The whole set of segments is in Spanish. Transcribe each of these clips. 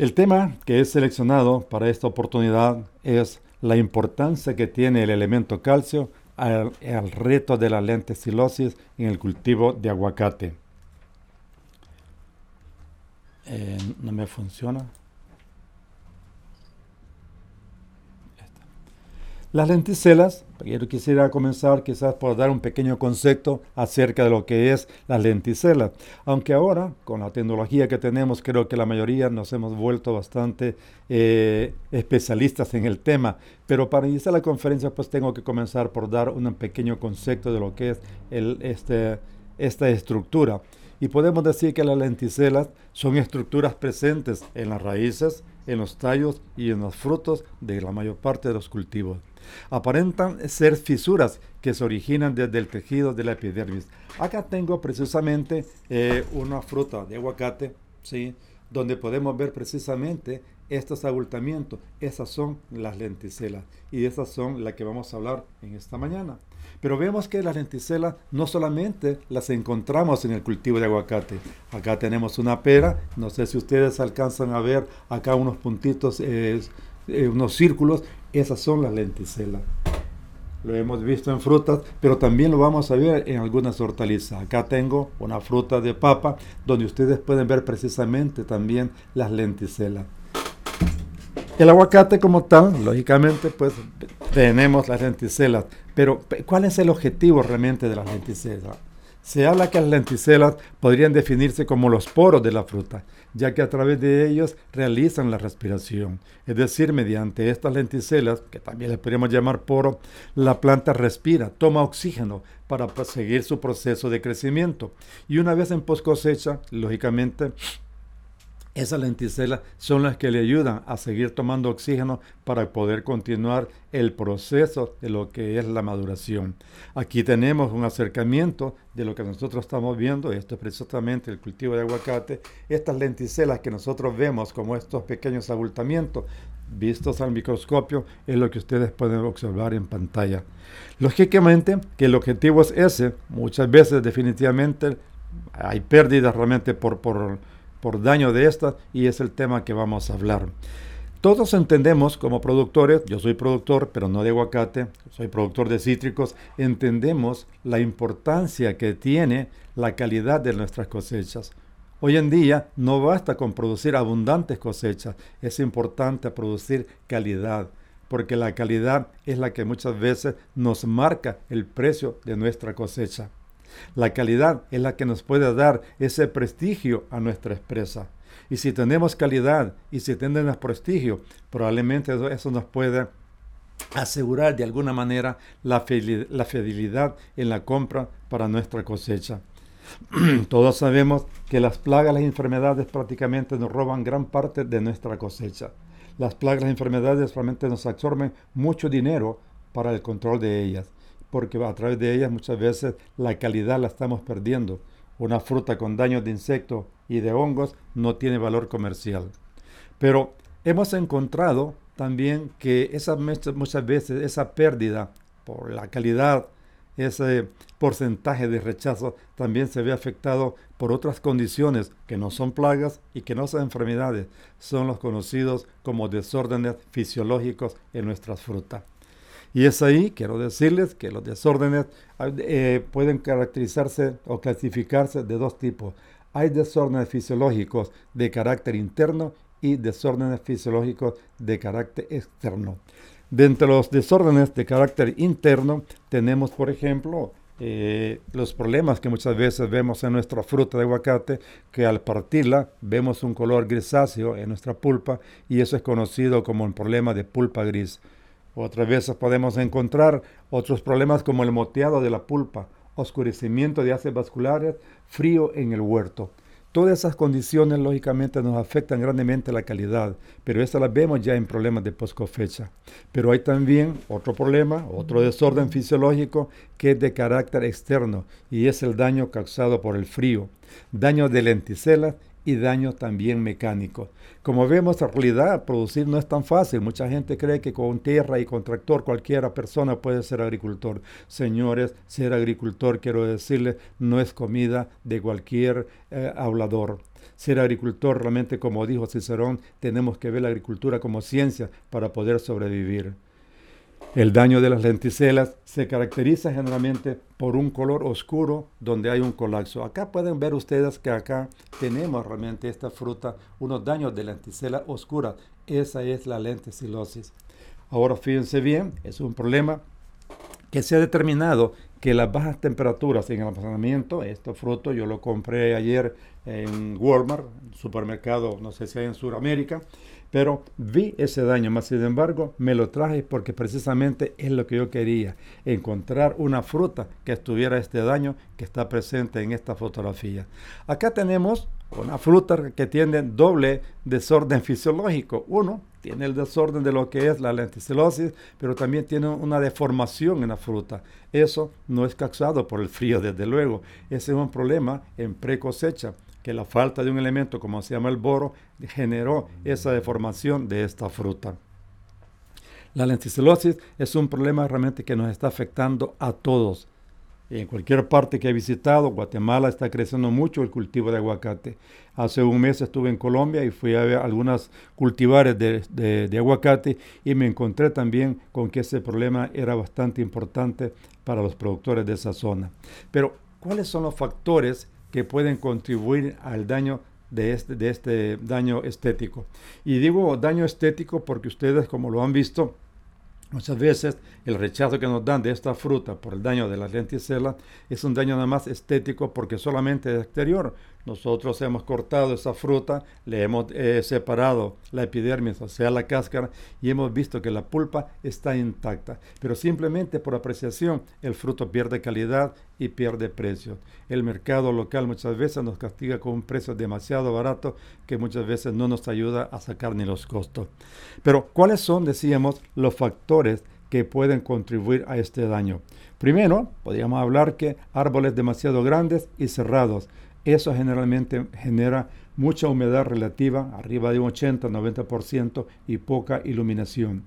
El tema que he seleccionado para esta oportunidad es la importancia que tiene el elemento calcio al, reto de la lentecilosis en el cultivo de aguacate. Eh, no me funciona. Las lenticelas, yo quisiera comenzar quizás por dar un pequeño concepto acerca de lo que es las lenticelas. Aunque ahora, con la tecnología que tenemos, creo que la mayoría nos hemos vuelto bastante eh, especialistas en el tema. Pero para iniciar la conferencia, pues tengo que comenzar por dar un pequeño concepto de lo que es este, esta estructura. Y podemos decir que las lenticelas son estructuras presentes en las raíces, en los tallos y en los frutos de la mayor parte de los cultivos. Aparentan ser fisuras que se originan desde el tejido de la epidermis. Acá tengo precisamente eh, una fruta de aguacate, ¿sí? donde podemos ver precisamente estos abultamientos. Esas son las lenticelas y esas son las que vamos a hablar en esta mañana. Pero vemos que las lenticelas no solamente las encontramos en el cultivo de aguacate. Acá tenemos una pera, no sé si ustedes alcanzan a ver acá unos puntitos, eh, unos círculos, esas son las lenticelas. Lo hemos visto en frutas, pero también lo vamos a ver en algunas hortalizas. Acá tengo una fruta de papa donde ustedes pueden ver precisamente también las lenticelas. El aguacate como tal, lógicamente, pues tenemos las lenticelas. Pero ¿cuál es el objetivo realmente de las lenticelas? Se habla que las lenticelas podrían definirse como los poros de la fruta, ya que a través de ellos realizan la respiración. Es decir, mediante estas lenticelas, que también les podríamos llamar poro, la planta respira, toma oxígeno para seguir su proceso de crecimiento. Y una vez en post cosecha, lógicamente, esas lenticelas son las que le ayudan a seguir tomando oxígeno para poder continuar el proceso de lo que es la maduración. Aquí tenemos un acercamiento de lo que nosotros estamos viendo, esto es precisamente el cultivo de aguacate, estas lenticelas que nosotros vemos como estos pequeños abultamientos vistos al microscopio es lo que ustedes pueden observar en pantalla. Lógicamente que el objetivo es ese, muchas veces definitivamente hay pérdidas realmente por, por por daño de estas y es el tema que vamos a hablar. Todos entendemos como productores, yo soy productor, pero no de aguacate, soy productor de cítricos, entendemos la importancia que tiene la calidad de nuestras cosechas. Hoy en día no basta con producir abundantes cosechas, es importante producir calidad, porque la calidad es la que muchas veces nos marca el precio de nuestra cosecha. La calidad es la que nos puede dar ese prestigio a nuestra empresa. Y si tenemos calidad y si tenemos prestigio, probablemente eso nos puede asegurar de alguna manera la, fidelidad en la compra para nuestra cosecha. Todos sabemos que las plagas, las enfermedades prácticamente nos roban gran parte de nuestra cosecha. Las plagas, las enfermedades realmente nos absorben mucho dinero para el control de ellas porque a través de ellas muchas veces la calidad la estamos perdiendo. Una fruta con daños de insectos y de hongos no tiene valor comercial. Pero hemos encontrado también que esa, muchas veces esa pérdida por la calidad, ese porcentaje de rechazo también se ve afectado por otras condiciones que no son plagas y que no son enfermedades, son los conocidos como desórdenes fisiológicos en nuestras frutas. Y es ahí, quiero decirles, que los desórdenes eh, pueden caracterizarse o clasificarse de dos tipos. Hay desórdenes fisiológicos de carácter interno y desórdenes fisiológicos de carácter externo. De entre los desórdenes de carácter interno tenemos, por ejemplo, eh, los problemas que muchas veces vemos en nuestra fruta de aguacate, que al partirla vemos un color grisáceo en nuestra pulpa y eso es conocido como el problema de pulpa gris. Otras veces podemos encontrar otros problemas como el moteado de la pulpa, oscurecimiento de haces vasculares, frío en el huerto. Todas esas condiciones lógicamente nos afectan grandemente la calidad, pero estas las vemos ya en problemas de poscofecha. Pero hay también otro problema, otro desorden fisiológico que es de carácter externo y es el daño causado por el frío, daño de lenticelas y daños también mecánicos. Como vemos, en realidad producir no es tan fácil. Mucha gente cree que con tierra y con tractor cualquiera persona puede ser agricultor. Señores, ser agricultor, quiero decirles, no es comida de cualquier eh, hablador. Ser agricultor, realmente, como dijo Cicerón, tenemos que ver la agricultura como ciencia para poder sobrevivir. El daño de las lenticelas se caracteriza generalmente por un color oscuro donde hay un colapso. Acá pueden ver ustedes que acá tenemos realmente esta fruta, unos daños de lenticela oscura. Esa es la lenticilosis. Ahora fíjense bien, es un problema que se ha determinado que las bajas temperaturas en el almacenamiento, este fruto yo lo compré ayer en Walmart, supermercado, no sé si hay en Sudamérica, pero vi ese daño, más sin embargo me lo traje porque precisamente es lo que yo quería, encontrar una fruta que estuviera este daño que está presente en esta fotografía. Acá tenemos una fruta que tiene doble desorden fisiológico. Uno, tiene el desorden de lo que es la lenticelosis, pero también tiene una deformación en la fruta. Eso no es causado por el frío, desde luego. Ese es un problema en pre cosecha que la falta de un elemento como se llama el boro generó esa deformación de esta fruta. La lenticelosis es un problema realmente que nos está afectando a todos. En cualquier parte que he visitado, Guatemala está creciendo mucho el cultivo de aguacate. Hace un mes estuve en Colombia y fui a ver algunas cultivares de, de, aguacate y me encontré también con que ese problema era bastante importante para los productores de esa zona. Pero, ¿cuáles son los factores que pueden contribuir al daño de este, de este daño estético. Y digo daño estético porque ustedes, como lo han visto, Muchas veces el rechazo que nos dan de esta fruta por el daño de la lenticela es un daño nada más estético porque solamente de exterior. Nosotros hemos cortado esa fruta, le hemos eh, separado la epidermis, o sea, la cáscara, y hemos visto que la pulpa está intacta. Pero simplemente por apreciación el fruto pierde calidad y pierde precio. El mercado local muchas veces nos castiga con un precio demasiado barato que muchas veces no nos ayuda a sacar ni los costos. Pero, ¿cuáles son, decíamos, los factores que pueden contribuir a este daño? Primero, podríamos hablar que árboles demasiado grandes y cerrados eso generalmente genera mucha humedad relativa, arriba de un 80-90% y poca iluminación.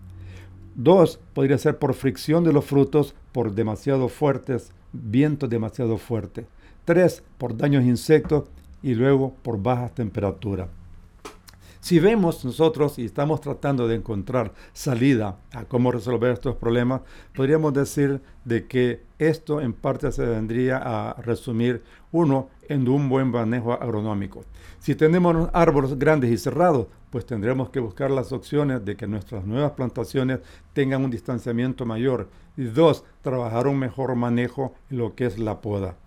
Dos, podría ser por fricción de los frutos por demasiado fuertes, viento demasiado fuerte. Tres, por daños insectos y luego por bajas temperaturas. Si vemos nosotros y estamos tratando de encontrar salida a cómo resolver estos problemas, podríamos decir de que esto en parte se vendría a resumir, uno, en un buen manejo agronómico. Si tenemos árboles grandes y cerrados, pues tendremos que buscar las opciones de que nuestras nuevas plantaciones tengan un distanciamiento mayor. Y dos, trabajar un mejor manejo en lo que es la poda.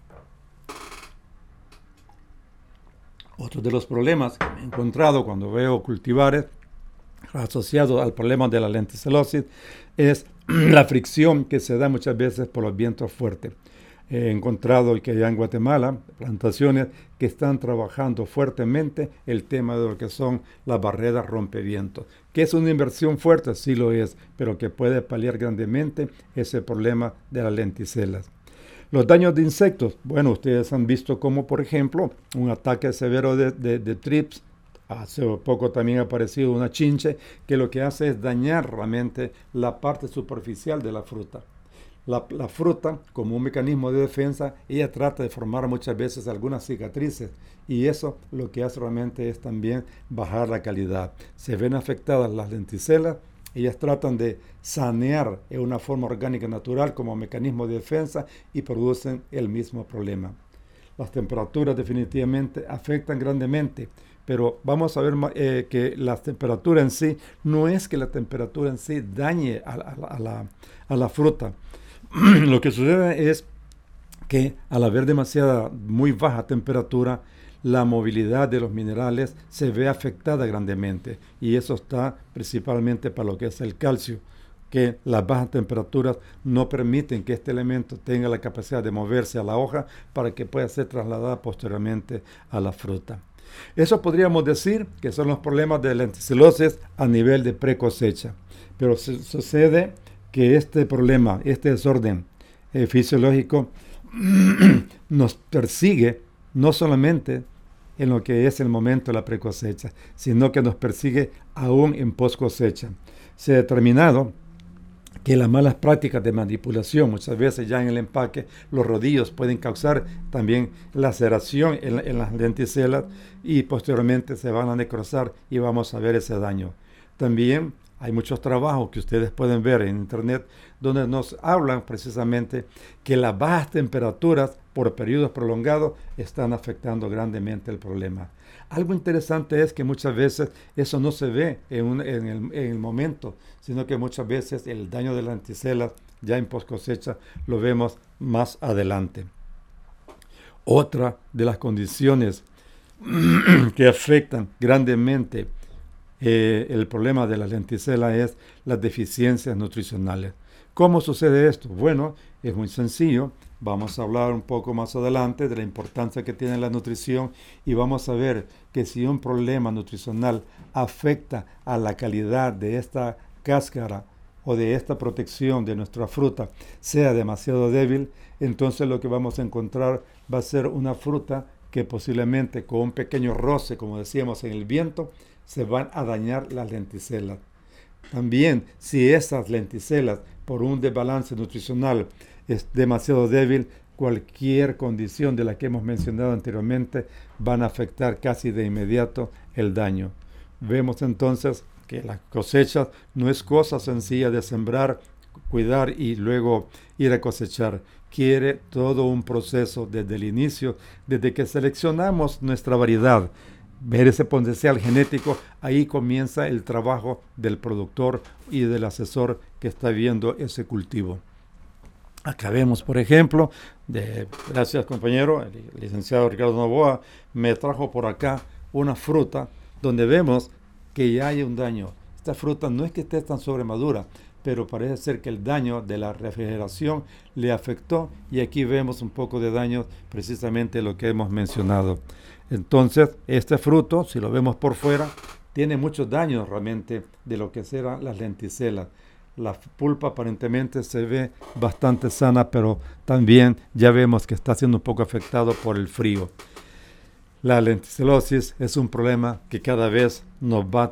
Otro de los problemas que me he encontrado cuando veo cultivares asociados al problema de la lenticelosis es la fricción que se da muchas veces por los vientos fuertes. He encontrado que ya en Guatemala plantaciones que están trabajando fuertemente el tema de lo que son las barreras rompevientos, que es una inversión fuerte, sí lo es, pero que puede paliar grandemente ese problema de las lenticelas. Los daños de insectos. Bueno, ustedes han visto como, por ejemplo, un ataque severo de, de, trips. Hace poco también ha aparecido una chinche que lo que hace es dañar realmente la parte superficial de la fruta. La, la, fruta, como un mecanismo de defensa, ella trata de formar muchas veces algunas cicatrices y eso lo que hace realmente es también bajar la calidad. Se ven afectadas las lenticelas ellas tratan de sanear en una forma orgánica natural como mecanismo de defensa y producen el mismo problema. Las temperaturas definitivamente afectan grandemente, pero vamos a ver eh, que la temperatura en sí no es que la temperatura en sí dañe a, la, a la fruta. Lo que sucede es que al haber demasiada, muy baja temperatura, la movilidad de los minerales se ve afectada grandemente y eso está principalmente para lo que es el calcio, que las bajas temperaturas no permiten que este elemento tenga la capacidad de moverse a la hoja para que pueda ser trasladada posteriormente a la fruta. Eso podríamos decir que son los problemas de lenticelosis a nivel de pre-cosecha. Pero sucede que este problema, este desorden eh, fisiológico, nos persigue no solamente en lo que es el momento de la precosecha, sino que nos persigue aún en post cosecha. Se ha determinado que las malas prácticas de manipulación, muchas veces ya en el empaque, los rodillos pueden causar también laceración en, en las lenticelas y posteriormente se van a necrosar y vamos a ver ese daño. También hay muchos trabajos que ustedes pueden ver en internet donde nos hablan precisamente que las bajas temperaturas por periodos prolongados están afectando grandemente el problema. Algo interesante es que muchas veces eso no se ve en, el, momento, sino que muchas veces el daño de la anticela ya en post cosecha lo vemos más adelante. Otra de las condiciones que afectan grandemente eh, el problema de la lenticela es las deficiencias nutricionales. ¿Cómo sucede esto? Bueno, es muy sencillo. Vamos a hablar un poco más adelante de la importancia que tiene la nutrición y vamos a ver que si un problema nutricional afecta a la calidad de esta cáscara o de esta protección de nuestra fruta sea demasiado débil, entonces lo que vamos a encontrar va a ser una fruta que posiblemente con un pequeño roce, como decíamos en el viento, se van a dañar las lenticelas. También si esas lenticelas por un desbalance nutricional es demasiado débil, cualquier condición de la que hemos mencionado anteriormente van a afectar casi de inmediato el daño. Vemos entonces que la cosecha no es cosa sencilla de sembrar, cuidar y luego ir a cosechar. Quiere todo un proceso desde el inicio, desde que seleccionamos nuestra variedad, ver ese potencial genético, ahí comienza el trabajo del productor y del asesor que está viendo ese cultivo. Acá vemos, por ejemplo, de, gracias compañero, el licenciado Ricardo Novoa me trajo por acá una fruta donde vemos que ya hay un daño. Esta fruta no es que esté tan sobremadura, pero parece ser que el daño de la refrigeración le afectó y aquí vemos un poco de daño precisamente lo que hemos mencionado. Entonces, este fruto, si lo vemos por fuera, tiene muchos daños realmente de lo que serán las lenticelas. La pulpa aparentemente se ve bastante sana, pero también ya vemos que está siendo un poco afectado por el frío. La lenticelosis es un problema que cada vez nos va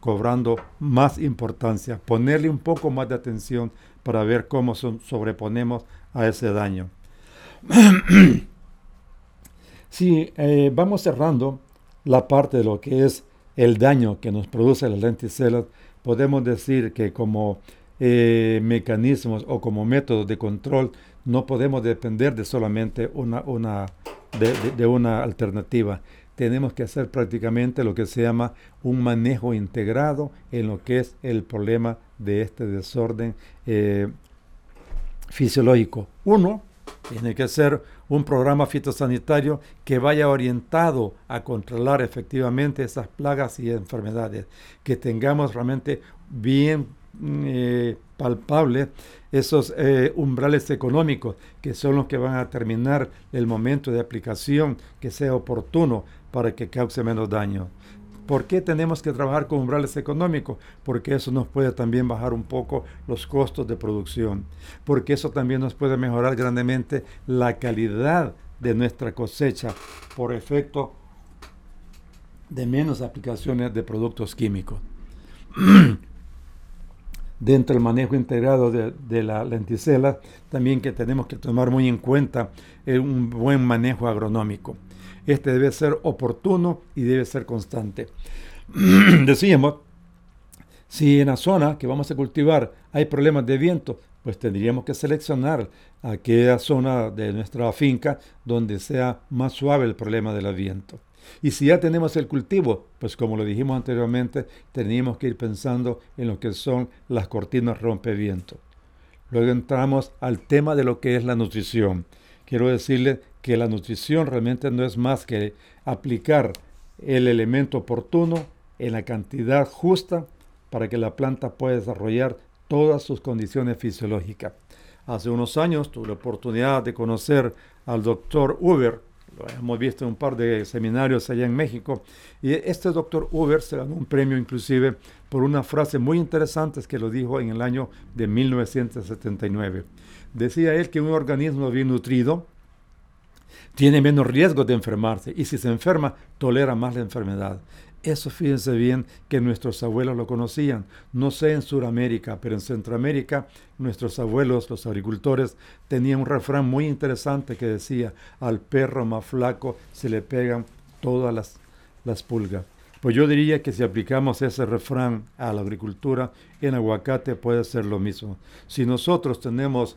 cobrando más importancia. Ponerle un poco más de atención para ver cómo sobreponemos a ese daño. Si eh, vamos cerrando la parte de lo que es el daño que nos produce las lenticelas, podemos decir que como eh, mecanismos o como métodos de control no podemos depender de solamente una, de, una alternativa. Tenemos que hacer prácticamente lo que se llama un manejo integrado en lo que es el problema de este desorden eh, fisiológico. Uno, tiene que ser un programa fitosanitario que vaya orientado a controlar efectivamente esas plagas y enfermedades, que tengamos realmente bien eh, palpables esos eh, umbrales económicos que son los que van a terminar el momento de aplicación que sea oportuno para que cause menos daño. ¿Por qué tenemos que trabajar con umbrales económicos? Porque eso nos puede también bajar un poco los costos de producción. Porque eso también nos puede mejorar grandemente la calidad de nuestra cosecha por efecto de menos aplicaciones de productos químicos. Dentro del manejo integrado de, la lenticela, también que tenemos que tomar muy en cuenta un buen manejo agronómico. Este debe ser oportuno y debe ser constante. Decíamos, si en la zona que vamos a cultivar hay problemas de viento, pues tendríamos que seleccionar aquella zona de nuestra finca donde sea más suave el problema del viento. Y si ya tenemos el cultivo, pues como lo dijimos anteriormente, teníamos que ir pensando en lo que son las cortinas rompeviento. Luego entramos al tema de lo que es la nutrición. Quiero decirle que la nutrición realmente no es más que aplicar el elemento oportuno en la cantidad justa para que la planta pueda desarrollar todas sus condiciones fisiológicas. Hace unos años tuve la oportunidad de conocer al doctor Uber, lo hemos visto en un par de seminarios allá en México, y este doctor Uber se ganó un premio inclusive por una frase muy interesante que lo dijo en el año de 1979. Decía él que un organismo bien nutrido tiene menos riesgo de enfermarse y si se enferma, tolera más la enfermedad. Eso fíjense bien que nuestros abuelos lo conocían. No sé en Sudamérica, pero en Centroamérica nuestros abuelos, los agricultores, tenían un refrán muy interesante que decía, al perro más flaco se le pegan todas las, las pulgas. Pues yo diría que si aplicamos ese refrán a la agricultura, en aguacate puede ser lo mismo. Si nosotros tenemos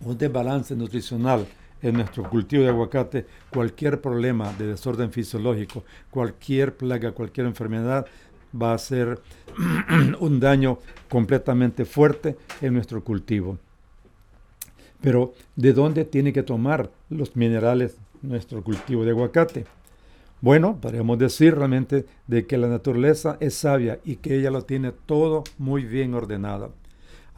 un desbalance nutricional en nuestro cultivo de aguacate, cualquier problema de desorden fisiológico, cualquier plaga, cualquier enfermedad, va a ser un daño completamente fuerte en nuestro cultivo. Pero, ¿de dónde tiene que tomar los minerales nuestro cultivo de aguacate? Bueno, podríamos decir realmente de que la naturaleza es sabia y que ella lo tiene todo muy bien ordenado.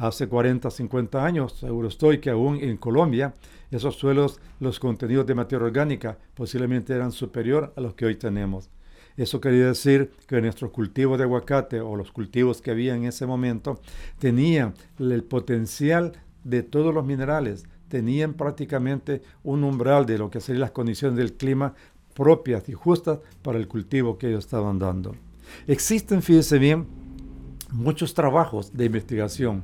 Hace 40, 50 años, seguro estoy que aún en Colombia esos suelos, los contenidos de materia orgánica posiblemente eran superior a los que hoy tenemos. Eso quería decir que nuestros cultivos de aguacate o los cultivos que había en ese momento tenían el potencial de todos los minerales, tenían prácticamente un umbral de lo que serían las condiciones del clima propias y justas para el cultivo que ellos estaban dando. Existen, fíjense bien, muchos trabajos de investigación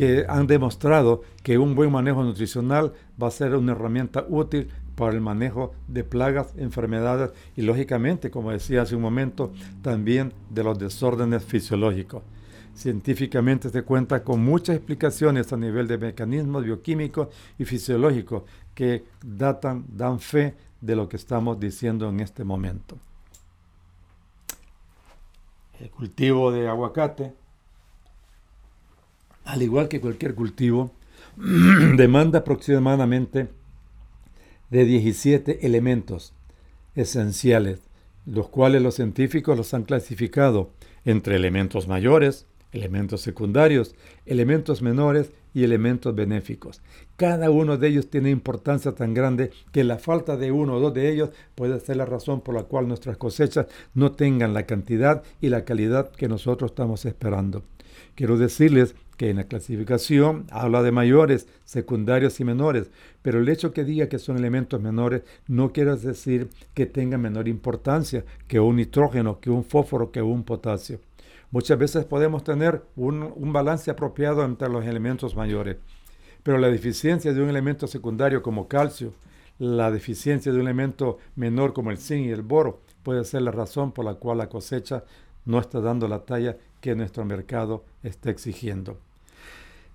que han demostrado que un buen manejo nutricional va a ser una herramienta útil para el manejo de plagas, enfermedades y lógicamente, como decía hace un momento, también de los desórdenes fisiológicos. Científicamente se cuenta con muchas explicaciones a nivel de mecanismos bioquímicos y fisiológicos que datan, dan fe de lo que estamos diciendo en este momento. El cultivo de aguacate al igual que cualquier cultivo, demanda aproximadamente de 17 elementos esenciales, los cuales los científicos los han clasificado entre elementos mayores, elementos secundarios, elementos menores y elementos benéficos. Cada uno de ellos tiene importancia tan grande que la falta de uno o dos de ellos puede ser la razón por la cual nuestras cosechas no tengan la cantidad y la calidad que nosotros estamos esperando. Quiero decirles que en la clasificación habla de mayores, secundarios y menores, pero el hecho que diga que son elementos menores no quiere decir que tengan menor importancia que un nitrógeno, que un fósforo, que un potasio. Muchas veces podemos tener un, un balance apropiado entre los elementos mayores, pero la deficiencia de un elemento secundario como calcio, la deficiencia de un elemento menor como el zinc y el boro puede ser la razón por la cual la cosecha no está dando la talla que nuestro mercado está exigiendo.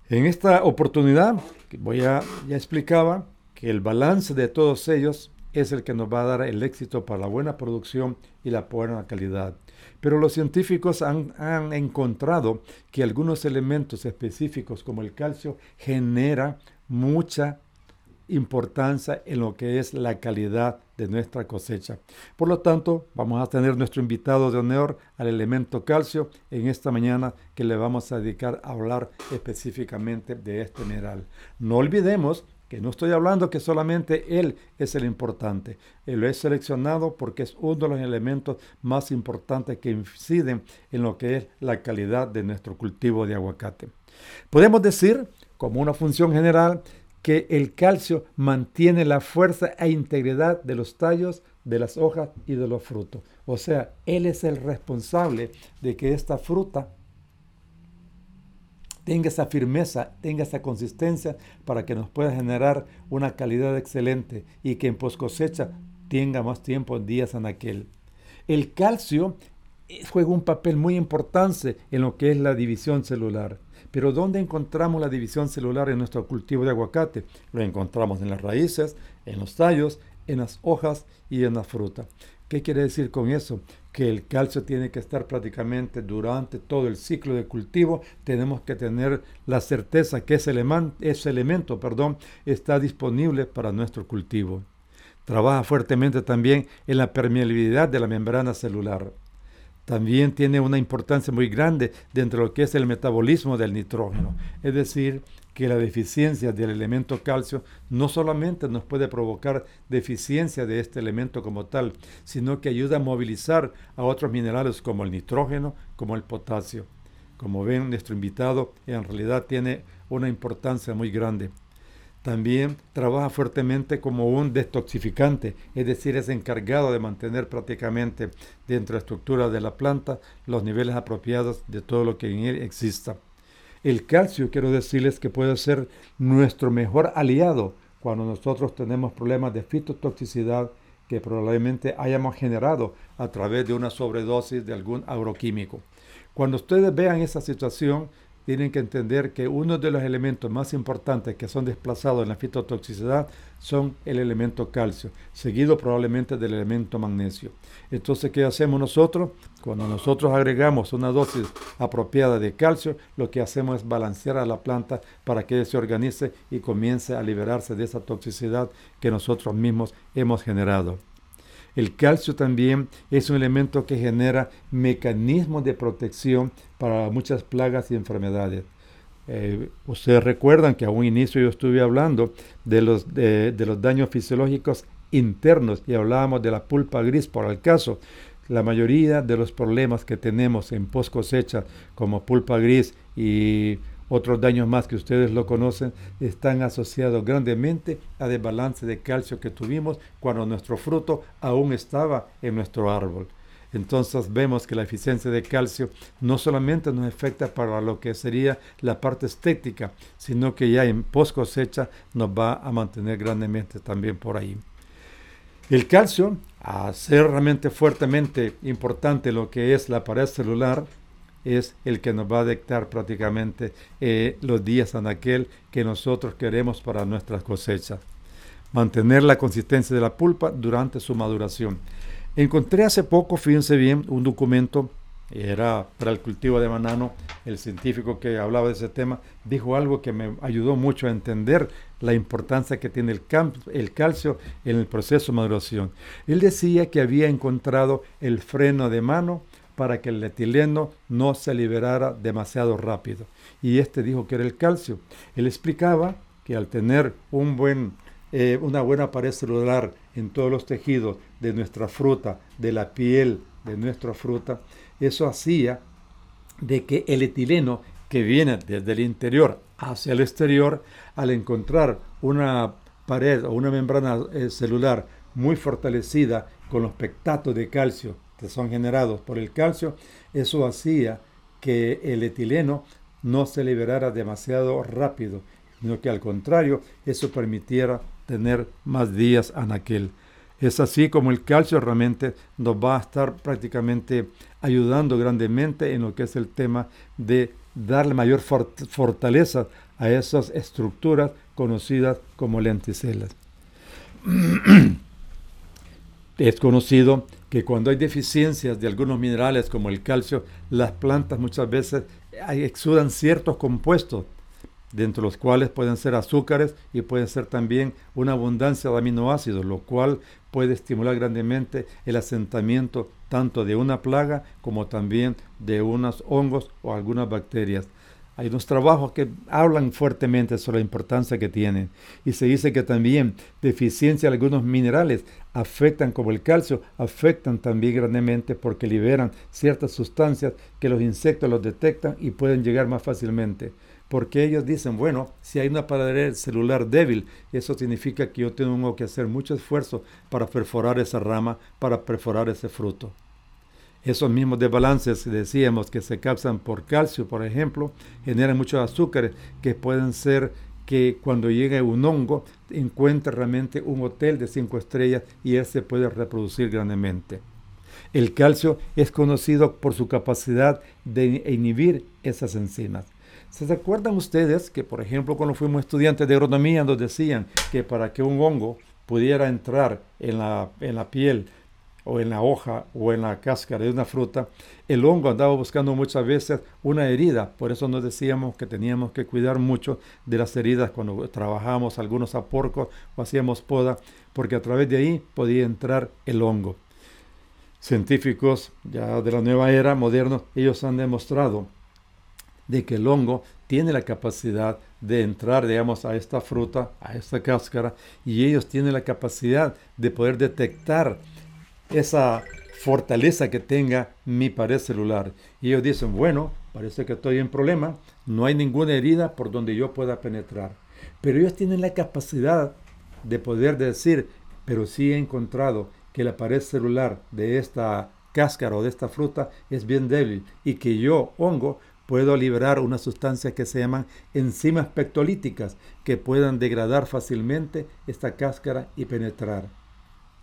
En esta oportunidad, voy a, ya explicaba que el balance de todos ellos es el que nos va a dar el éxito para la buena producción y la buena calidad. Pero los científicos han, han encontrado que algunos elementos específicos como el calcio genera mucha importancia en lo que es la calidad de nuestra cosecha. Por lo tanto, vamos a tener nuestro invitado de honor al elemento calcio en esta mañana que le vamos a dedicar a hablar específicamente de este mineral. No olvidemos que no estoy hablando que solamente él es el importante. Él lo he seleccionado porque es uno de los elementos más importantes que inciden en lo que es la calidad de nuestro cultivo de aguacate. Podemos decir, como una función general, que el calcio mantiene la fuerza e integridad de los tallos, de las hojas y de los frutos. O sea, él es el responsable de que esta fruta tenga esa firmeza, tenga esa consistencia para que nos pueda generar una calidad excelente y que en post cosecha tenga más tiempo días en aquel. El calcio eh, juega un papel muy importante en lo que es la división celular. Pero ¿dónde encontramos la división celular en nuestro cultivo de aguacate? Lo encontramos en las raíces, en los tallos, en las hojas y en la fruta. ¿Qué quiere decir con eso? Que el calcio tiene que estar prácticamente durante todo el ciclo de cultivo. Tenemos que tener la certeza que ese, ese elemento perdón, está disponible para nuestro cultivo. Trabaja fuertemente también en la permeabilidad de la membrana celular también tiene una importancia muy grande dentro de lo que es el metabolismo del nitrógeno. Es decir, que la deficiencia del elemento calcio no solamente nos puede provocar deficiencia de este elemento como tal, sino que ayuda a movilizar a otros minerales como el nitrógeno, como el potasio. Como ven, nuestro invitado en realidad tiene una importancia muy grande. También trabaja fuertemente como un detoxificante, es decir, es encargado de mantener prácticamente dentro de la estructura de la planta los niveles apropiados de todo lo que en él exista. El calcio, quiero decirles que puede ser nuestro mejor aliado cuando nosotros tenemos problemas de fitotoxicidad que probablemente hayamos generado a través de una sobredosis de algún agroquímico. Cuando ustedes vean esa situación, tienen que entender que uno de los elementos más importantes que son desplazados en la fitotoxicidad son el elemento calcio, seguido probablemente del elemento magnesio. Entonces, ¿qué hacemos nosotros? Cuando nosotros agregamos una dosis apropiada de calcio, lo que hacemos es balancear a la planta para que se organice y comience a liberarse de esa toxicidad que nosotros mismos hemos generado. El calcio también es un elemento que genera mecanismos de protección para muchas plagas y enfermedades. Eh, ustedes recuerdan que a un inicio yo estuve hablando de los, de, los daños fisiológicos internos y hablábamos de la pulpa gris por el caso. La mayoría de los problemas que tenemos en post cosecha, como pulpa gris y otros daños más que ustedes lo conocen están asociados grandemente a desbalance de calcio que tuvimos cuando nuestro fruto aún estaba en nuestro árbol. Entonces vemos que la eficiencia de calcio no solamente nos afecta para lo que sería la parte estética, sino que ya en post cosecha nos va a mantener grandemente también por ahí. El calcio, a ser realmente fuertemente importante lo que es la pared celular, es el que nos va a dictar prácticamente eh, los días en aquel que nosotros queremos para nuestras cosechas. Mantener la consistencia de la pulpa durante su maduración. Encontré hace poco, fíjense bien, un documento, era para el cultivo de banano, el científico que hablaba de ese tema dijo algo que me ayudó mucho a entender la importancia que tiene el, el calcio en el proceso de maduración. Él decía que había encontrado el freno de mano para que el etileno no se liberara demasiado rápido. Y este dijo que era el calcio. Él explicaba que al tener un buen, eh, una buena pared celular en todos los tejidos de nuestra fruta, de la piel de nuestra fruta, eso hacía de que el etileno que viene desde el interior hacia el exterior, al encontrar una pared o una membrana eh, celular muy fortalecida con los pectatos de calcio que son generados por el calcio, eso hacía que el etileno no se liberara demasiado rápido, sino que al contrario, eso permitiera tener más días en aquel. Es así como el calcio realmente nos va a estar prácticamente ayudando grandemente en lo que es el tema de darle mayor fortaleza a esas estructuras conocidas como lenticelas. es conocido que cuando hay deficiencias de algunos minerales como el calcio, las plantas muchas veces exudan ciertos compuestos, dentro de los cuales pueden ser azúcares y pueden ser también una abundancia de aminoácidos, lo cual puede estimular grandemente el asentamiento tanto de una plaga como también de unos hongos o algunas bacterias. Hay unos trabajos que hablan fuertemente sobre la importancia que tienen. Y se dice que también deficiencia de algunos minerales afectan, como el calcio, afectan también grandemente porque liberan ciertas sustancias que los insectos los detectan y pueden llegar más fácilmente. Porque ellos dicen, bueno, si hay una pared celular débil, eso significa que yo tengo que hacer mucho esfuerzo para perforar esa rama, para perforar ese fruto. Esos mismos desbalances, decíamos, que se causan por calcio, por ejemplo, generan muchos azúcares que pueden ser que cuando llegue un hongo encuentre realmente un hotel de cinco estrellas y él se puede reproducir grandemente. El calcio es conocido por su capacidad de inhibir esas enzimas. ¿Se acuerdan ustedes que, por ejemplo, cuando fuimos estudiantes de agronomía nos decían que para que un hongo pudiera entrar en la, en la piel o en la hoja o en la cáscara de una fruta, el hongo andaba buscando muchas veces una herida. Por eso nos decíamos que teníamos que cuidar mucho de las heridas cuando trabajábamos algunos aporcos o hacíamos poda, porque a través de ahí podía entrar el hongo. Científicos ya de la nueva era, modernos, ellos han demostrado de que el hongo tiene la capacidad de entrar, digamos, a esta fruta, a esta cáscara, y ellos tienen la capacidad de poder detectar esa fortaleza que tenga mi pared celular. Y ellos dicen, bueno, parece que estoy en problema, no hay ninguna herida por donde yo pueda penetrar. Pero ellos tienen la capacidad de poder decir, pero sí he encontrado que la pared celular de esta cáscara o de esta fruta es bien débil y que yo, hongo, puedo liberar una sustancia que se llaman enzimas pectolíticas que puedan degradar fácilmente esta cáscara y penetrar.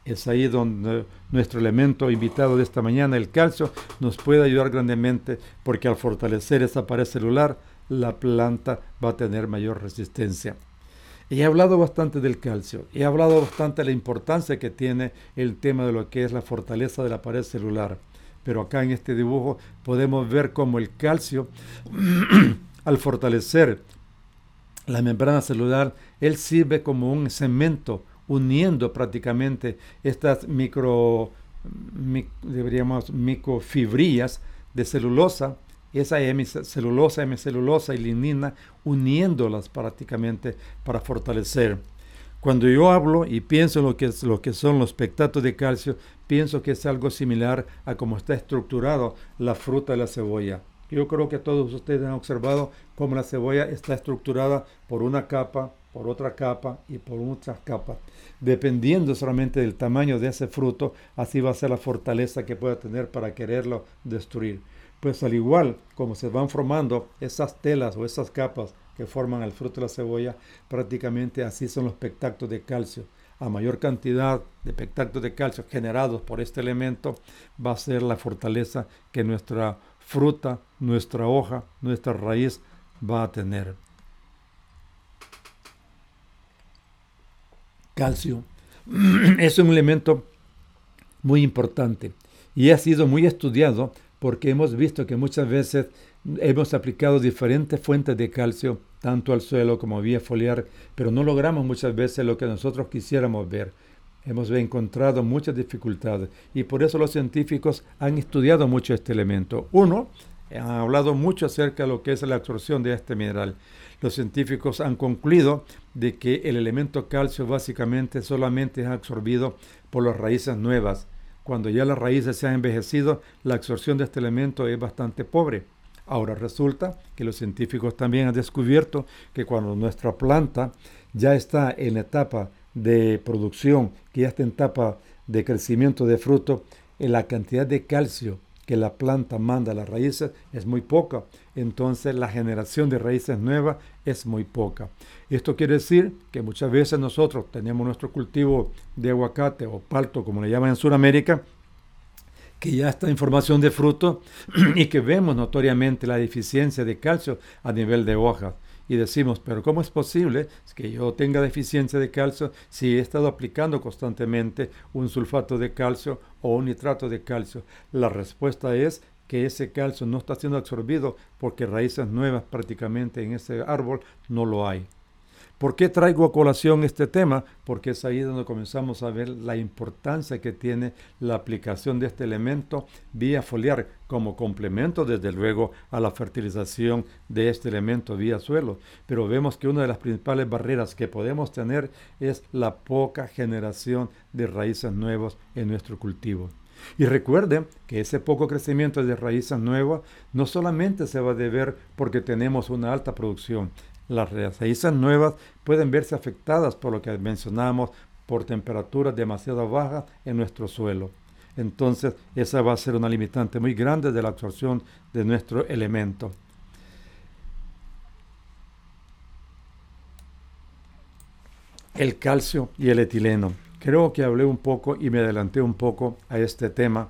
Es ahí donde nuestro elemento invitado de esta mañana, el calcio, nos puede ayudar grandemente porque al fortalecer esa pared celular, la planta va a tener mayor resistencia. He hablado bastante del calcio, he hablado bastante de la importancia que tiene el tema de lo que es la fortaleza de la pared celular. Pero acá en este dibujo podemos ver cómo el calcio, al fortalecer la membrana celular, él sirve como un cemento uniendo prácticamente estas micro, deberíamos, microfibrillas de celulosa, esa hemicelulosa, hemicelulosa y lignina, uniéndolas prácticamente para fortalecer. Cuando yo hablo y pienso en lo que, lo que son los pectatos de calcio, pienso que es algo similar a cómo está estructurado la fruta de la cebolla. Yo creo que todos ustedes han observado cómo la cebolla está estructurada por una capa, por otra capa y por otras capas. Dependiendo solamente del tamaño de ese fruto, así va a ser la fortaleza que pueda tener para quererlo destruir. Pues al igual como se van formando esas telas o esas capas que forman el fruto de la cebolla, prácticamente así son los pectactos de calcio. A mayor cantidad de pectactos de calcio generados por este elemento, va a ser la fortaleza que nuestra fruta, nuestra hoja, nuestra raíz va a tener. Calcio es un elemento muy importante y ha sido muy estudiado porque hemos visto que muchas veces hemos aplicado diferentes fuentes de calcio, tanto al suelo como vía foliar, pero no logramos muchas veces lo que nosotros quisiéramos ver. Hemos encontrado muchas dificultades y por eso los científicos han estudiado mucho este elemento. Uno, han hablado mucho acerca de lo que es la absorción de este mineral los científicos han concluido de que el elemento calcio básicamente solamente es absorbido por las raíces nuevas. Cuando ya las raíces se han envejecido, la absorción de este elemento es bastante pobre. Ahora resulta que los científicos también han descubierto que cuando nuestra planta ya está en etapa de producción, que ya está en etapa de crecimiento de fruto, la cantidad de calcio que la planta manda las raíces es muy poca. Entonces la generación de raíces nuevas es muy poca. Esto quiere decir que muchas veces nosotros tenemos nuestro cultivo de aguacate o palto, como le llaman en Sudamérica, que ya está en formación de fruto y que vemos notoriamente la deficiencia de calcio a nivel de hojas y decimos, pero ¿cómo es posible que yo tenga deficiencia de calcio si he estado aplicando constantemente un sulfato de calcio o un nitrato de calcio? La respuesta es que ese calcio no está siendo absorbido porque raíces nuevas prácticamente en ese árbol no lo hay. ¿Por qué traigo a colación este tema? Porque es ahí donde comenzamos a ver la importancia que tiene la aplicación de este elemento vía foliar como complemento, desde luego, a la fertilización de este elemento vía suelo. Pero vemos que una de las principales barreras que podemos tener es la poca generación de raíces nuevas en nuestro cultivo. Y recuerden que ese poco crecimiento de raíces nuevas no solamente se va a deber porque tenemos una alta producción, las raíces nuevas pueden verse afectadas por lo que mencionamos, por temperaturas demasiado bajas en nuestro suelo. Entonces, esa va a ser una limitante muy grande de la absorción de nuestro elemento. El calcio y el etileno. Creo que hablé un poco y me adelanté un poco a este tema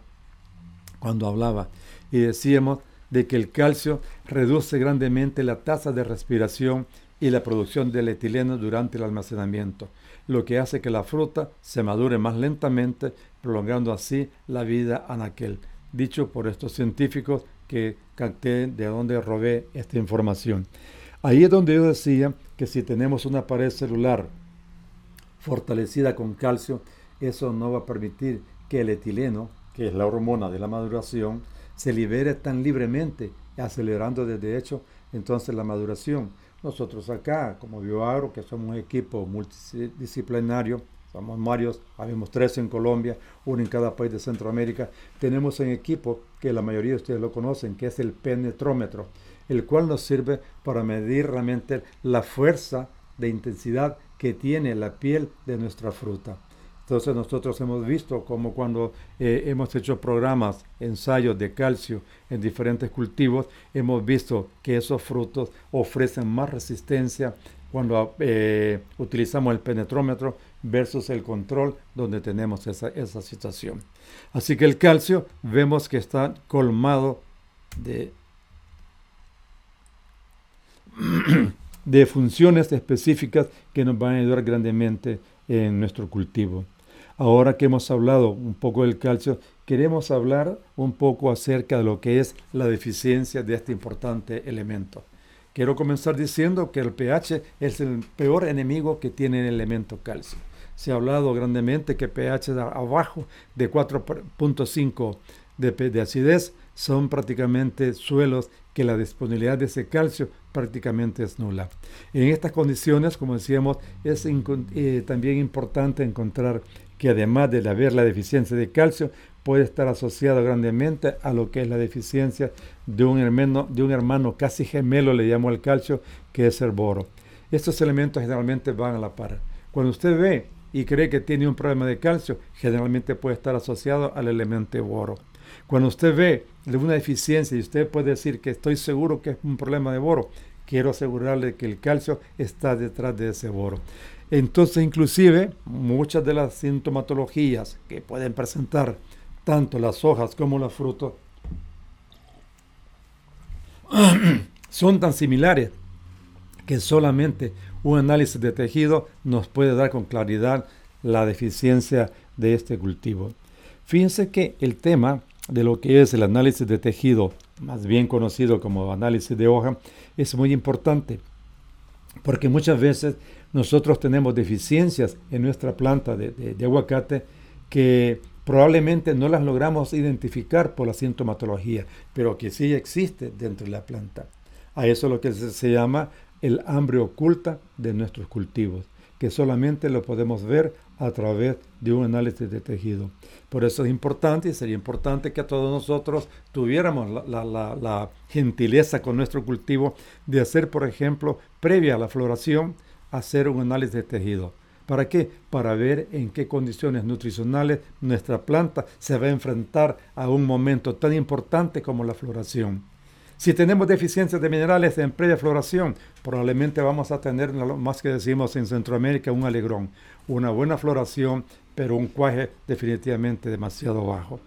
cuando hablaba y decíamos de que el calcio reduce grandemente la tasa de respiración y la producción del etileno durante el almacenamiento, lo que hace que la fruta se madure más lentamente, prolongando así la vida anaquel. Dicho por estos científicos que capté de donde robé esta información. Ahí es donde yo decía que si tenemos una pared celular fortalecida con calcio, eso no va a permitir que el etileno, que es la hormona de la maduración, se libere tan libremente, acelerando desde hecho entonces la maduración. Nosotros acá, como BioAgro, que somos un equipo multidisciplinario, somos varios, habemos tres en Colombia, uno en cada país de Centroamérica, tenemos un equipo que la mayoría de ustedes lo conocen, que es el penetrómetro, el cual nos sirve para medir realmente la fuerza de intensidad que tiene la piel de nuestra fruta. Entonces nosotros hemos visto como cuando eh, hemos hecho programas, ensayos de calcio en diferentes cultivos, hemos visto que esos frutos ofrecen más resistencia cuando eh, utilizamos el penetrómetro versus el control donde tenemos esa, esa situación. Así que el calcio vemos que está colmado de de funciones específicas que nos van a ayudar grandemente en nuestro cultivo. Ahora que hemos hablado un poco del calcio, queremos hablar un poco acerca de lo que es la deficiencia de este importante elemento. Quiero comenzar diciendo que el pH es el peor enemigo que tiene el elemento calcio. Se ha hablado grandemente que pH abajo de 4.5 de, de acidez son prácticamente suelos que la disponibilidad de ese calcio prácticamente es nula. En estas condiciones, como decíamos, es eh, también importante encontrar que además de haber la deficiencia de calcio, puede estar asociado grandemente a lo que es la deficiencia de un hermano, de un hermano casi gemelo, le llamo el calcio, que es el boro. Estos elementos generalmente van a la par. Cuando usted ve y cree que tiene un problema de calcio, generalmente puede estar asociado al elemento boro. Cuando usted ve una deficiencia y usted puede decir que estoy seguro que es un problema de boro, quiero asegurarle que el calcio está detrás de ese boro. Entonces, inclusive, muchas de las sintomatologías que pueden presentar tanto las hojas como los frutos son tan similares que solamente un análisis de tejido nos puede dar con claridad la deficiencia de este cultivo. Fíjense que el tema de lo que es el análisis de tejido, más bien conocido como análisis de hoja, es muy importante, porque muchas veces nosotros tenemos deficiencias en nuestra planta de, aguacate que probablemente no las logramos identificar por la sintomatología, pero que sí existe dentro de la planta. A eso es lo que se llama el hambre oculta de nuestros cultivos, que solamente lo podemos ver a través de un análisis de tejido. Por eso es importante y sería importante que a todos nosotros tuviéramos la, gentileza con nuestro cultivo de hacer, por ejemplo, previa a la floración, hacer un análisis de tejido. ¿Para qué? Para ver en qué condiciones nutricionales nuestra planta se va a enfrentar a un momento tan importante como la floración. Si tenemos deficiencias de minerales en previa floración, probablemente vamos a tener, más que decimos en Centroamérica, un alegrón, una buena floración, pero un cuaje definitivamente demasiado bajo.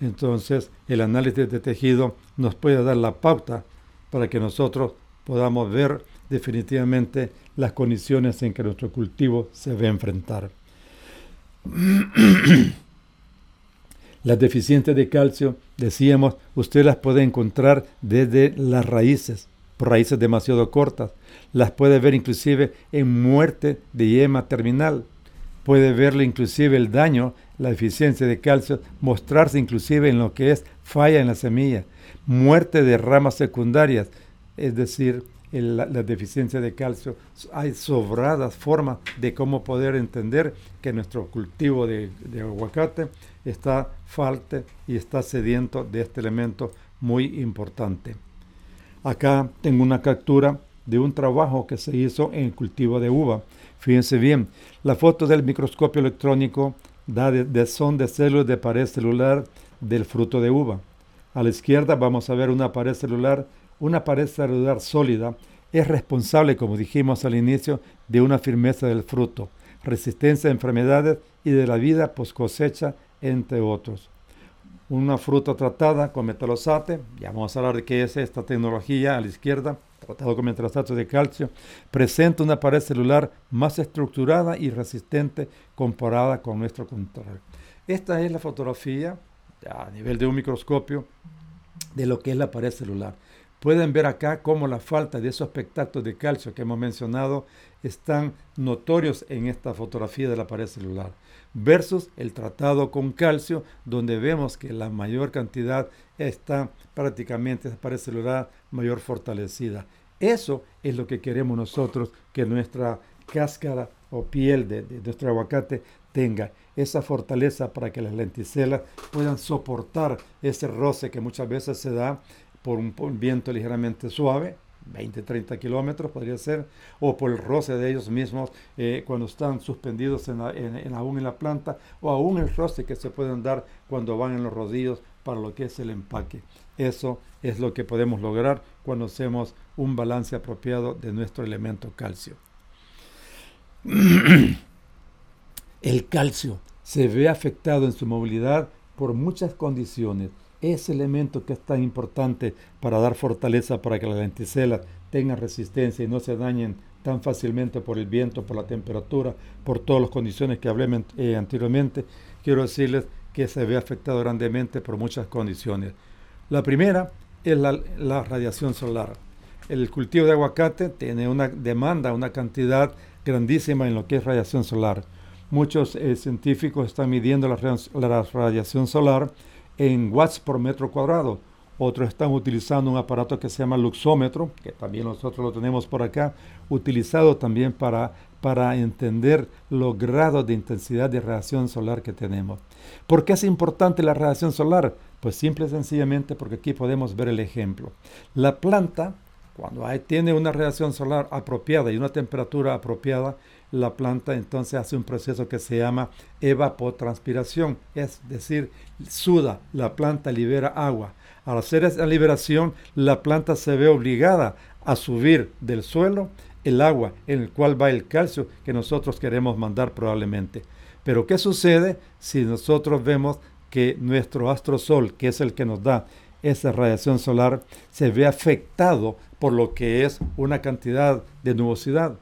Entonces, el análisis de tejido nos puede dar la pauta para que nosotros podamos ver definitivamente las condiciones en que nuestro cultivo se a enfrentar. Las deficiencias de calcio, decíamos, usted las puede encontrar desde las raíces, raíces demasiado cortas. Las puede ver inclusive en muerte de yema terminal. Puede verle inclusive el daño, la deficiencia de calcio, mostrarse inclusive en lo que es falla en la semilla, muerte de ramas secundarias, es decir, la, deficiencia de calcio. Hay sobradas formas de cómo poder entender que nuestro cultivo de, aguacate está falta y está sediento de este elemento muy importante. Acá tengo una captura de un trabajo que se hizo en el cultivo de uva. Fíjense bien, la foto del microscopio electrónico da de son de células de pared celular del fruto de uva. A la izquierda vamos a ver una pared celular una pared celular sólida es responsable, como dijimos al inicio, de una firmeza del fruto, resistencia a enfermedades y de la vida post cosecha, entre otros. Una fruta tratada con metalosate, ya vamos a hablar de qué es esta tecnología a la izquierda, tratado con metalosato de calcio, presenta una pared celular más estructurada y resistente comparada con nuestro control. Esta es la fotografía a nivel de un microscopio de lo que es la pared celular. Pueden ver acá cómo la falta de esos espectáculos de calcio que hemos mencionado están notorios en esta fotografía de la pared celular, versus el tratado con calcio, donde vemos que la mayor cantidad está prácticamente, esa pared celular mayor fortalecida. Eso es lo que queremos nosotros, que nuestra cáscara o piel de, de nuestro aguacate tenga esa fortaleza para que las lenticelas puedan soportar ese roce que muchas veces se da por un, viento ligeramente suave, 20, 30 kilómetros podría ser, o por el roce de ellos mismos eh, cuando están suspendidos en, aún en la planta, o aún el roce que se pueden dar cuando van en los rodillos para lo que es el empaque. Eso es lo que podemos lograr cuando hacemos un balance apropiado de nuestro elemento calcio. El calcio se ve afectado en su movilidad por muchas condiciones. Ese elemento que es tan importante para dar fortaleza para que las lenticelas tengan resistencia y no se dañen tan fácilmente por el viento, por la temperatura, por todas las condiciones que hablé eh, anteriormente, quiero decirles que se ve afectado grandemente por muchas condiciones. La primera es la, radiación solar. El cultivo de aguacate tiene una demanda, una cantidad grandísima en lo que es radiación solar. Muchos eh, científicos están midiendo la, radiación solar en watts por metro cuadrado. Otros están utilizando un aparato que se llama luxómetro, que también nosotros lo tenemos por acá, utilizado también para, para entender los grados de intensidad de radiación solar que tenemos. ¿Por qué es importante la radiación solar? Pues simple y sencillamente porque aquí podemos ver el ejemplo. La planta cuando tiene una radiación solar apropiada y una temperatura apropiada, la planta entonces hace un proceso que se llama evapotranspiración, es decir, suda, la planta libera agua. Al hacer esa liberación, la planta se ve obligada a subir del suelo el agua en el cual va el calcio que nosotros queremos mandar probablemente. Pero ¿qué sucede si nosotros vemos que nuestro astrosol, que es el que nos da esa radiación solar, se ve afectado por lo que es una cantidad de nubosidad.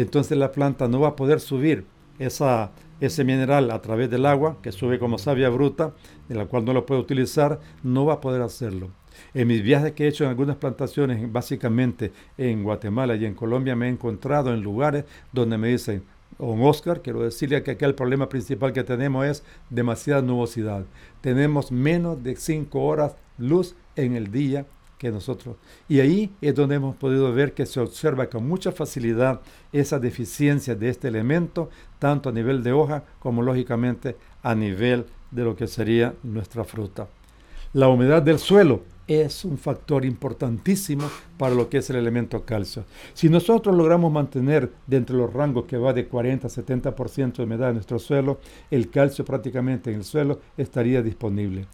Entonces la planta no va a poder subir ese mineral a través del agua, que sube como savia bruta, de la cual no lo puede utilizar, no va a poder hacerlo. En mis viajes que he hecho en algunas plantaciones, básicamente en Guatemala y en Colombia, me he encontrado en lugares donde me dicen, don Oscar, quiero decirle que aquí el problema principal que tenemos es demasiada nubosidad. Tenemos menos de 5 horas luz en el día que nosotros. Y ahí es donde hemos podido ver que se observa con mucha facilidad esa deficiencia de este elemento, tanto a nivel de hoja como lógicamente a nivel de lo que sería nuestra fruta. La humedad del suelo es un factor importantísimo para lo que es el elemento calcio. Si nosotros logramos mantener dentro de los rangos que va de 40 a 70% de humedad en nuestro suelo, el calcio prácticamente en el suelo estaría disponible.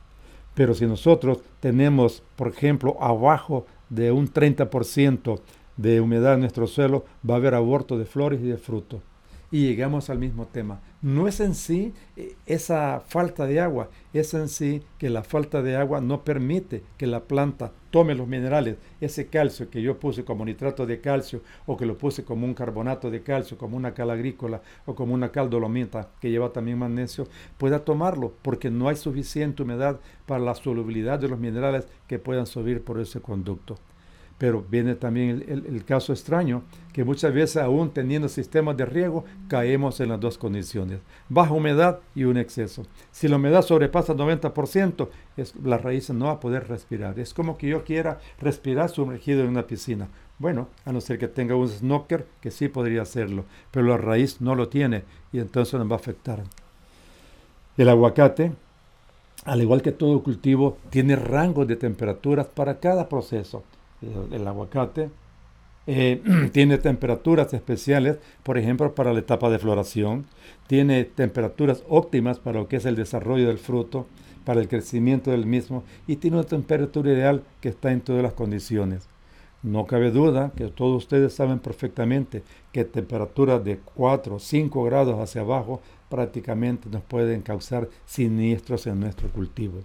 Pero si nosotros tenemos, por ejemplo, abajo de un 30% de humedad en nuestro suelo, va a haber aborto de flores y de frutos. Y llegamos al mismo tema. No es en sí eh, esa falta de agua, es en sí que la falta de agua no permite que la planta tome los minerales, ese calcio que yo puse como nitrato de calcio o que lo puse como un carbonato de calcio, como una cal agrícola o como una cal dolomita que lleva también magnesio, pueda tomarlo porque no hay suficiente humedad para la solubilidad de los minerales que puedan subir por ese conducto. Pero viene también el, caso extraño, que muchas veces aún teniendo sistemas de riego, caemos en las dos condiciones, baja humedad y un exceso. Si la humedad sobrepasa el 90%, es, la raíz no va a poder respirar. Es como que yo quiera respirar sumergido en una piscina. Bueno, a no ser que tenga un snorkel, que sí podría hacerlo, pero la raíz no lo tiene y entonces nos va a afectar. El aguacate, al igual que todo cultivo, tiene rangos de temperaturas para cada proceso el aguacate, eh, tiene temperaturas especiales, por ejemplo, para la etapa de floración, tiene temperaturas óptimas para lo que es el desarrollo del fruto, para el crecimiento del mismo, y tiene una temperatura ideal que está en todas las condiciones. No cabe duda que todos ustedes saben perfectamente que temperaturas de 4 o 5 grados hacia abajo prácticamente nos pueden causar siniestros en nuestro cultivo.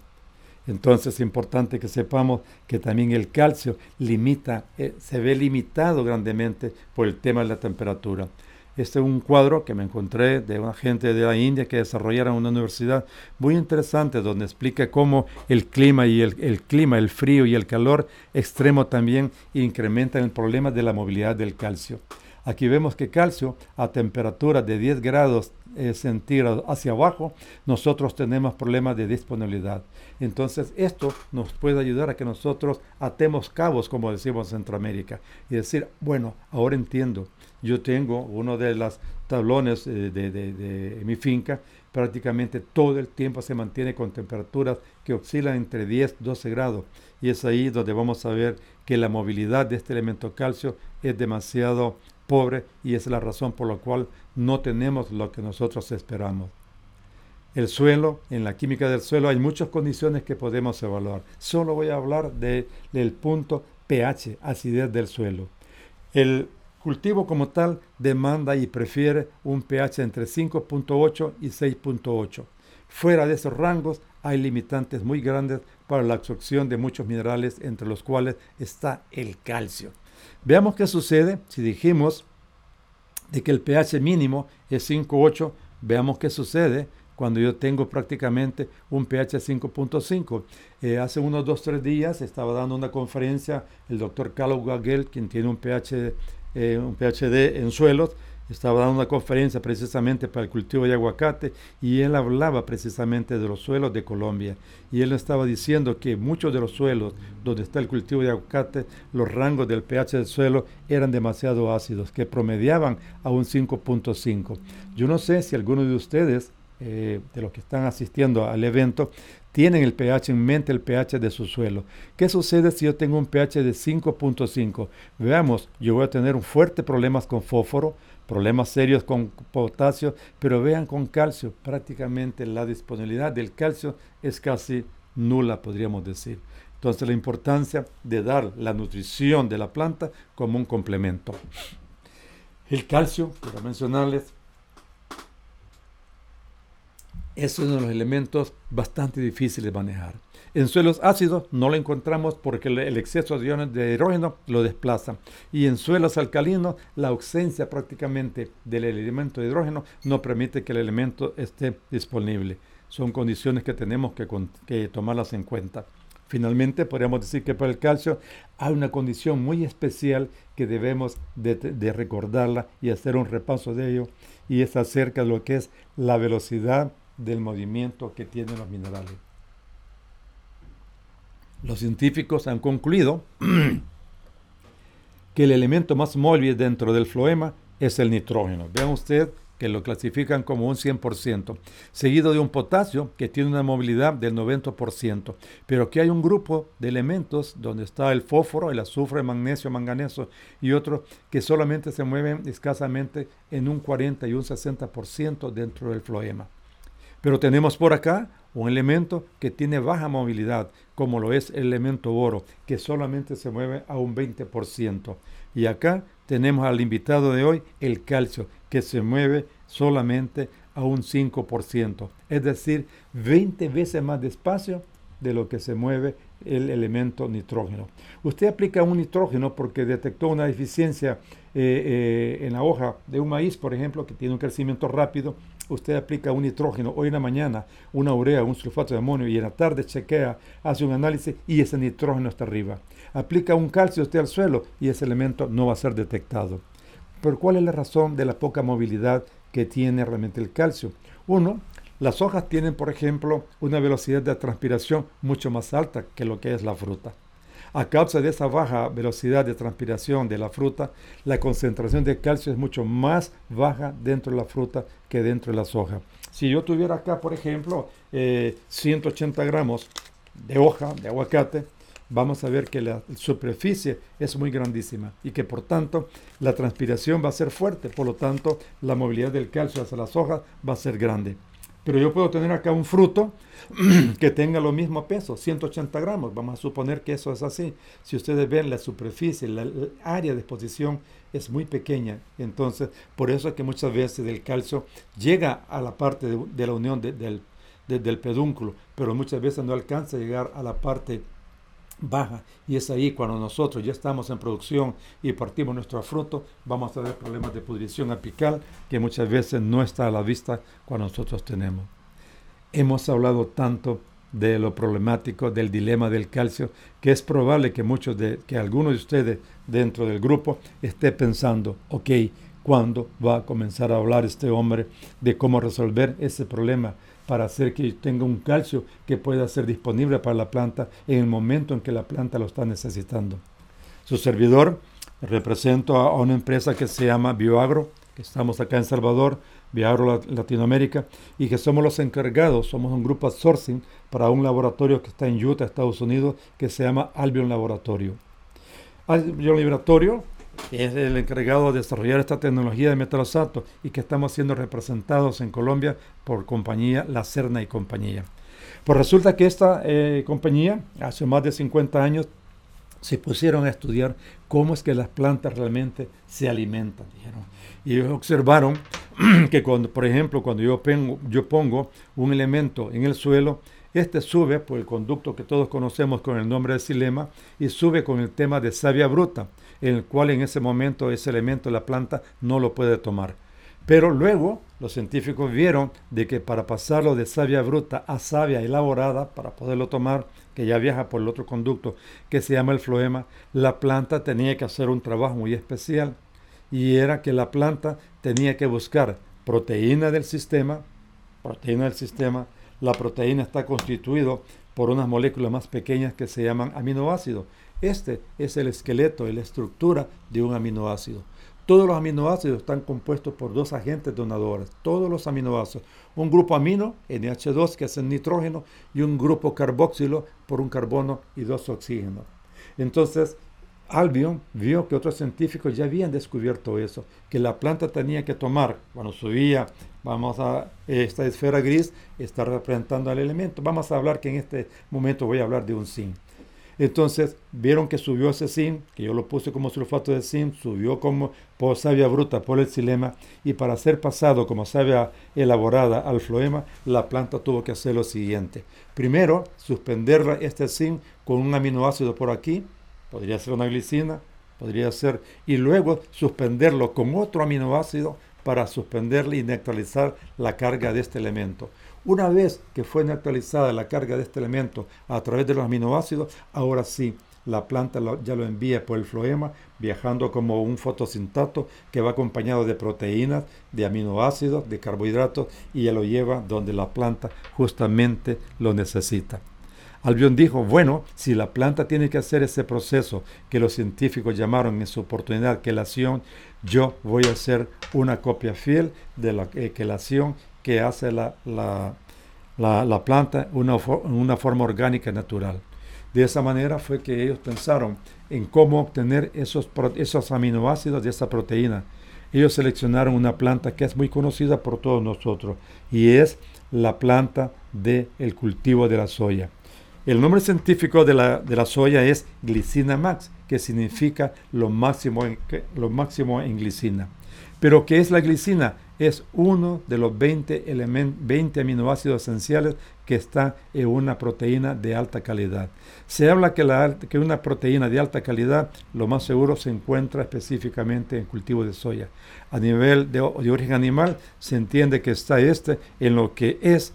Entonces es importante que sepamos que también el calcio limita, eh, se ve limitado grandemente por el tema de la temperatura. Este es un cuadro que me encontré de una gente de la India que desarrollaron una universidad muy interesante donde explica cómo el clima y el, clima, el frío y el calor extremo también incrementan el problema de la movilidad del calcio. Aquí vemos que calcio a temperatura de 10 grados eh, centígrados hacia abajo, nosotros tenemos problemas de disponibilidad. Entonces esto nos puede ayudar a que nosotros atemos cabos, como decimos en Centroamérica, y decir, bueno, ahora entiendo, yo tengo uno de los tablones eh, de, de mi finca, prácticamente todo el tiempo se mantiene con temperaturas que oscilan entre 10 12 grados y es ahí donde vamos a ver que la movilidad de este elemento calcio es demasiado pobre y es la razón por la cual no tenemos lo que nosotros esperamos. El suelo, en la química del suelo hay muchas condiciones que podemos evaluar. Solo voy a hablar del punto pH, acidez del suelo. El cultivo como tal demanda y prefiere un pH entre 5.8 y 6.8. Fuera de esos rangos hay limitantes muy grandes para la absorción de muchos minerales, entre los cuales está el calcio. Veamos qué sucede si dijimos de que el pH mínimo es 5.8. Veamos qué sucede cuando yo tengo prácticamente un pH 5.5. Eh, hace unos 2-3 días estaba dando una conferencia el doctor Carlos Gagel, quien tiene un, eh, un PhD en suelos, estaba dando una conferencia precisamente para el cultivo de aguacate y él hablaba precisamente de los suelos de Colombia. Y él estaba diciendo que muchos de los suelos donde está el cultivo de aguacate, los rangos del pH del suelo eran demasiado ácidos, que promediaban a un 5.5. Yo no sé si alguno de ustedes eh, de los que están asistiendo al evento tienen el pH en mente, el pH de su suelo. ¿Qué sucede si yo tengo un pH de 5.5? Veamos, yo voy a tener un fuerte problemas con fósforo, problemas serios con potasio, pero vean con calcio, prácticamente la disponibilidad del calcio es casi nula, podríamos decir. Entonces la importancia de dar la nutrición de la planta como un complemento. El calcio, para mencionarles, es uno de los elementos bastante difíciles de manejar. En suelos ácidos no lo encontramos porque el exceso de iones de hidrógeno lo desplaza. Y en suelos alcalinos la ausencia prácticamente del elemento de hidrógeno no permite que el elemento esté disponible. Son condiciones que tenemos que, tomarlas en cuenta. Finalmente, podríamos decir que para el calcio hay una condición muy especial que debemos de recordarla y hacer un repaso de ello, y es acerca de lo que es la velocidad del movimiento que tienen los minerales. Los científicos han concluido que el elemento más móvil dentro del floema es el nitrógeno. Vean usted que lo clasifican como un 100%, seguido de un potasio que tiene una movilidad del 90%, pero que hay un grupo de elementos donde está el fósforo, el azufre, el magnesio, manganeso y otros que solamente se mueven escasamente en un 40 y un 60% dentro del floema. Pero tenemos por acá un elemento que tiene baja movilidad, como lo es el elemento boro, que solamente se mueve a un 20%. Y acá tenemos al invitado de hoy, el calcio, que se mueve solamente a un 5%, es decir, 20 veces más despacio de lo que se mueve el elemento nitrógeno. Usted aplica un nitrógeno porque detectó una deficiencia eh, eh, en la hoja de un maíz, por ejemplo, que tiene un crecimiento rápido usted aplica un nitrógeno hoy en la mañana, una urea, un sulfato de amonio y en la tarde chequea, hace un análisis y ese nitrógeno está arriba. Aplica un calcio usted al suelo y ese elemento no va a ser detectado. Pero ¿cuál es la razón de la poca movilidad que tiene realmente el calcio? Uno, las hojas tienen, por ejemplo, una velocidad de transpiración mucho más alta que lo que es la fruta. A causa de esa baja velocidad de transpiración de la fruta, la concentración de calcio es mucho más baja dentro de la fruta que dentro de las hojas. Si yo tuviera acá, por ejemplo, 180 eh, gramos de hoja de aguacate, vamos a ver que la superficie es muy grandísima y que por tanto la transpiración va a ser fuerte, por lo tanto la movilidad del calcio hacia las hojas va a ser grande. Pero yo puedo tener acá un fruto que tenga lo mismo peso, 180 gramos. Vamos a suponer que eso es así. Si ustedes ven la superficie, la, área de exposición es muy pequeña. Entonces, por eso es que muchas veces el calcio llega a la parte de, la unión del, del pedúnculo, pero muchas veces no alcanza a llegar a la parte baja y es ahí cuando nosotros ya estamos en producción y partimos nuestro fruto, vamos a tener problemas de pudrición apical que muchas veces no está a la vista cuando nosotros tenemos. Hemos hablado tanto de lo problemático del dilema del calcio que es probable que muchos de que algunos de ustedes dentro del grupo esté pensando, ok, ¿cuándo va a comenzar a hablar este hombre de cómo resolver ese problema? Para hacer que tenga un calcio que pueda ser disponible para la planta en el momento en que la planta lo está necesitando. Su servidor represento a una empresa que se llama Bioagro, que estamos acá en Salvador, Viajero Latinoamérica, y que somos los encargados, somos un grupo sourcing para un laboratorio que está en Utah, Estados Unidos, que se llama Albion Laboratorio. Albion Laboratorio es el encargado de desarrollar esta tecnología de metalosato y que estamos siendo representados en Colombia por compañía La Serna y compañía. Pues resulta que esta eh, compañía, hace más de 50 años, se pusieron a estudiar cómo es que las plantas realmente se alimentan. Dijeron. Y observaron que cuando, por ejemplo, cuando yo pongo, yo pongo un elemento en el suelo, este sube por el conducto que todos conocemos con el nombre de silema y sube con el tema de savia bruta, el cual en ese momento ese elemento la planta no lo puede tomar. Pero luego los científicos vieron de que para pasarlo de savia bruta a savia elaborada, para poderlo tomar, que ya viaja por el otro conducto que se llama el floema, la planta tenía que hacer un trabajo muy especial y era que la planta tenía que buscar proteína del sistema, proteína del sistema, la proteína está constituido por unas moléculas más pequeñas que se llaman aminoácidos. Este es el esqueleto la estructura de un aminoácido. Todos los aminoácidos están compuestos por dos agentes donadores, todos los aminoácidos. Un grupo amino, NH2, que es el nitrógeno, y un grupo carboxilo por un carbono y dos oxígenos. Entonces, Albion vio que otros científicos ya habían descubierto eso, que la planta tenía que tomar, cuando subía, vamos a esta esfera gris, está representando al elemento. Vamos a hablar que en este momento voy a hablar de un zinc. Entonces vieron que subió ese zinc, que yo lo puse como sulfato de zinc, subió como por savia bruta por el xilema y para ser pasado como savia elaborada al floema, la planta tuvo que hacer lo siguiente. Primero, suspender este zinc con un aminoácido por aquí, podría ser una glicina, podría ser, y luego suspenderlo con otro aminoácido para suspenderle y neutralizar la carga de este elemento. Una vez que fue neutralizada la carga de este elemento a través de los aminoácidos, ahora sí, la planta ya lo envía por el floema, viajando como un fotosintato que va acompañado de proteínas, de aminoácidos, de carbohidratos y ya lo lleva donde la planta justamente lo necesita. Albion dijo, bueno, si la planta tiene que hacer ese proceso que los científicos llamaron en su oportunidad quelación, yo voy a hacer una copia fiel de la quelación que hace la, la, planta una, una forma orgánica natural. De esa manera fue que ellos pensaron en cómo obtener esos, esos aminoácidos de esa proteína. Ellos seleccionaron una planta que es muy conocida por todos nosotros y es la planta del el cultivo de la soya. El nombre científico de la, de la soya es glicina max, que significa lo máximo en, lo máximo en glicina. Pero ¿qué es la glicina? Es uno de los 20, 20 aminoácidos esenciales que está en una proteína de alta calidad. Se habla que, la, que una proteína de alta calidad, lo más seguro, se encuentra específicamente en cultivo de soya. A nivel de, de origen animal, se entiende que está este en lo que es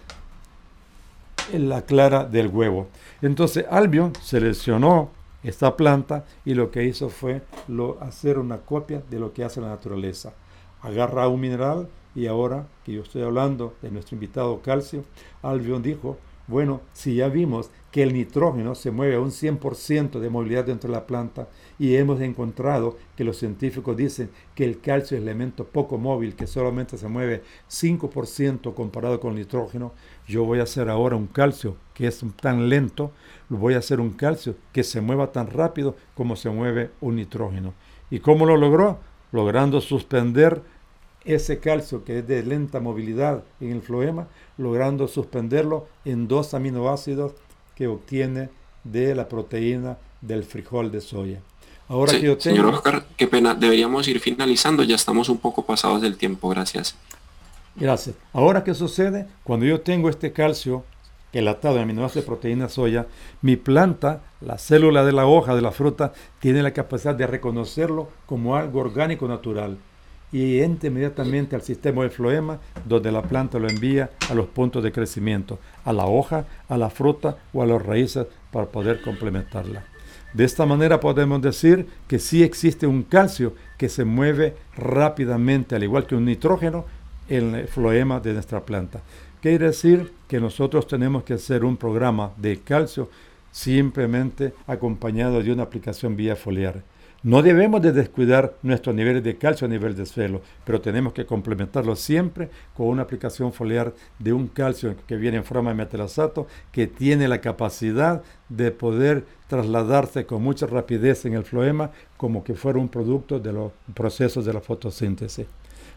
en la clara del huevo. Entonces Albion seleccionó esta planta y lo que hizo fue lo, hacer una copia de lo que hace la naturaleza agarra un mineral y ahora que yo estoy hablando de nuestro invitado calcio, Albion dijo, bueno, si ya vimos que el nitrógeno se mueve a un 100% de movilidad dentro de la planta y hemos encontrado que los científicos dicen que el calcio es elemento poco móvil, que solamente se mueve 5% comparado con el nitrógeno, yo voy a hacer ahora un calcio que es tan lento, voy a hacer un calcio que se mueva tan rápido como se mueve un nitrógeno. ¿Y cómo lo logró? Logrando suspender ese calcio que es de lenta movilidad en el floema, logrando suspenderlo en dos aminoácidos que obtiene de la proteína del frijol de soya. Ahora que yo tengo... Señor Oscar, qué pena, deberíamos ir finalizando, ya estamos un poco pasados del tiempo, gracias. Gracias. Ahora, ¿qué sucede? Cuando yo tengo este calcio atado en aminoácidos de proteína soya, mi planta, la célula de la hoja de la fruta, tiene la capacidad de reconocerlo como algo orgánico natural y entra inmediatamente al sistema de floema, donde la planta lo envía a los puntos de crecimiento, a la hoja, a la fruta o a las raíces para poder complementarla. De esta manera podemos decir que sí existe un calcio que se mueve rápidamente, al igual que un nitrógeno, en el floema de nuestra planta. Quiere decir que nosotros tenemos que hacer un programa de calcio simplemente acompañado de una aplicación vía foliar. No debemos de descuidar nuestros niveles de calcio a nivel de suelo, pero tenemos que complementarlo siempre con una aplicación foliar de un calcio que viene en forma de metalasato, que tiene la capacidad de poder trasladarse con mucha rapidez en el floema como que fuera un producto de los procesos de la fotosíntesis.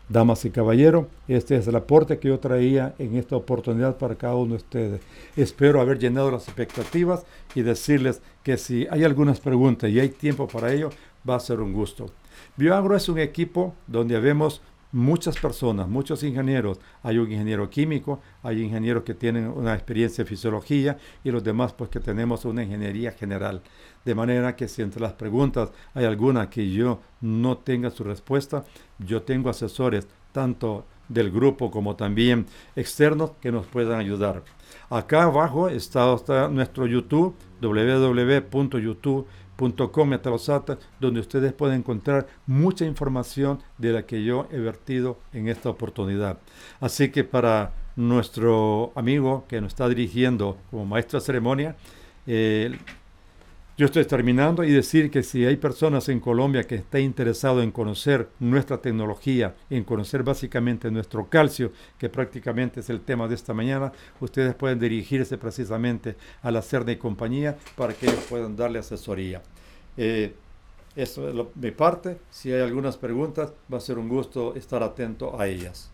Damas y caballeros, este es el aporte que yo traía en esta oportunidad para cada uno de ustedes. Espero haber llenado las expectativas y decirles que si hay algunas preguntas y hay tiempo para ello, va a ser un gusto. Bioagro es un equipo donde vemos muchas personas, muchos ingenieros. Hay un ingeniero químico, hay ingenieros que tienen una experiencia en fisiología y los demás pues que tenemos una ingeniería general. De manera que si entre las preguntas hay alguna que yo no tenga su respuesta, yo tengo asesores tanto del grupo como también externos que nos puedan ayudar. Acá abajo está, está nuestro YouTube, www.youtube.com donde ustedes pueden encontrar mucha información de la que yo he vertido en esta oportunidad. Así que para nuestro amigo que nos está dirigiendo como maestro de ceremonia, eh, yo estoy terminando y decir que si hay personas en Colombia que estén interesados en conocer nuestra tecnología, en conocer básicamente nuestro calcio, que prácticamente es el tema de esta mañana, ustedes pueden dirigirse precisamente a la CERNA y compañía para que ellos puedan darle asesoría. Eh, eso es lo, mi parte. Si hay algunas preguntas, va a ser un gusto estar atento a ellas.